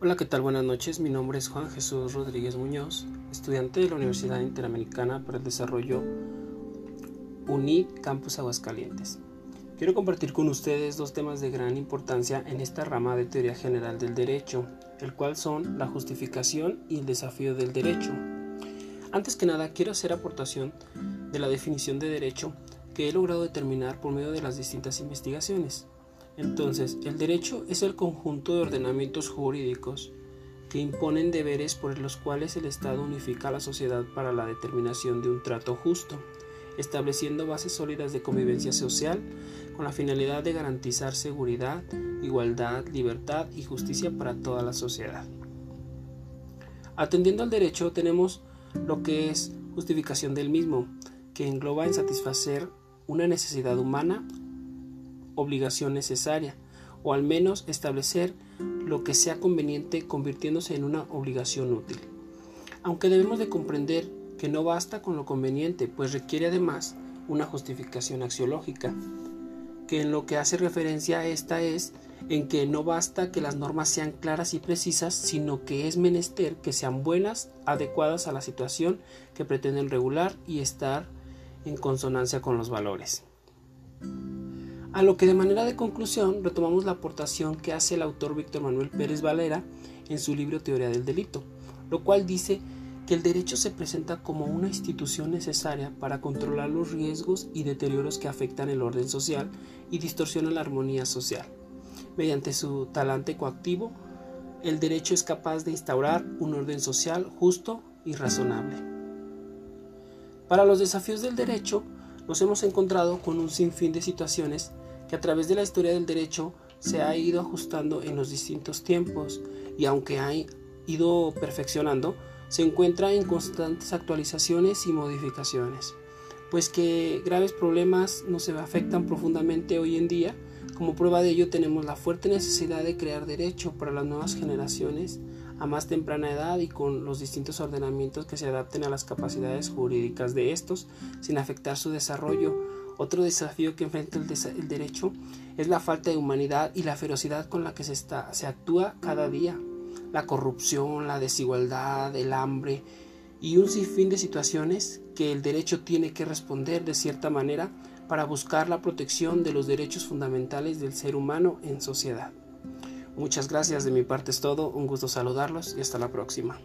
Hola, ¿qué tal? Buenas noches. Mi nombre es Juan Jesús Rodríguez Muñoz, estudiante de la Universidad Interamericana para el Desarrollo UNIT Campus Aguascalientes. Quiero compartir con ustedes dos temas de gran importancia en esta rama de teoría general del derecho, el cual son la justificación y el desafío del derecho. Antes que nada, quiero hacer aportación de la definición de derecho que he logrado determinar por medio de las distintas investigaciones. Entonces, el derecho es el conjunto de ordenamientos jurídicos que imponen deberes por los cuales el Estado unifica a la sociedad para la determinación de un trato justo, estableciendo bases sólidas de convivencia social con la finalidad de garantizar seguridad, igualdad, libertad y justicia para toda la sociedad. Atendiendo al derecho tenemos lo que es justificación del mismo, que engloba en satisfacer una necesidad humana obligación necesaria, o al menos establecer lo que sea conveniente convirtiéndose en una obligación útil. Aunque debemos de comprender que no basta con lo conveniente, pues requiere además una justificación axiológica, que en lo que hace referencia a esta es en que no basta que las normas sean claras y precisas, sino que es menester que sean buenas, adecuadas a la situación que pretenden regular y estar en consonancia con los valores. A lo que de manera de conclusión retomamos la aportación que hace el autor Víctor Manuel Pérez Valera en su libro Teoría del Delito, lo cual dice que el derecho se presenta como una institución necesaria para controlar los riesgos y deterioros que afectan el orden social y distorsionan la armonía social. Mediante su talante coactivo, el derecho es capaz de instaurar un orden social justo y razonable. Para los desafíos del derecho, nos hemos encontrado con un sinfín de situaciones que a través de la historia del derecho se ha ido ajustando en los distintos tiempos y aunque ha ido perfeccionando, se encuentra en constantes actualizaciones y modificaciones, pues que graves problemas nos afectan profundamente hoy en día. Como prueba de ello tenemos la fuerte necesidad de crear derecho para las nuevas generaciones a más temprana edad y con los distintos ordenamientos que se adapten a las capacidades jurídicas de estos sin afectar su desarrollo otro desafío que enfrenta el, derecho es la falta de humanidad y la ferocidad con la que se, está, se actúa cada día. La corrupción, la desigualdad, el hambre y un sinfín de situaciones que el derecho tiene que responder de cierta manera para buscar la protección de los derechos fundamentales del ser humano en sociedad. Muchas gracias, de mi parte es todo, un gusto saludarlos y hasta la próxima.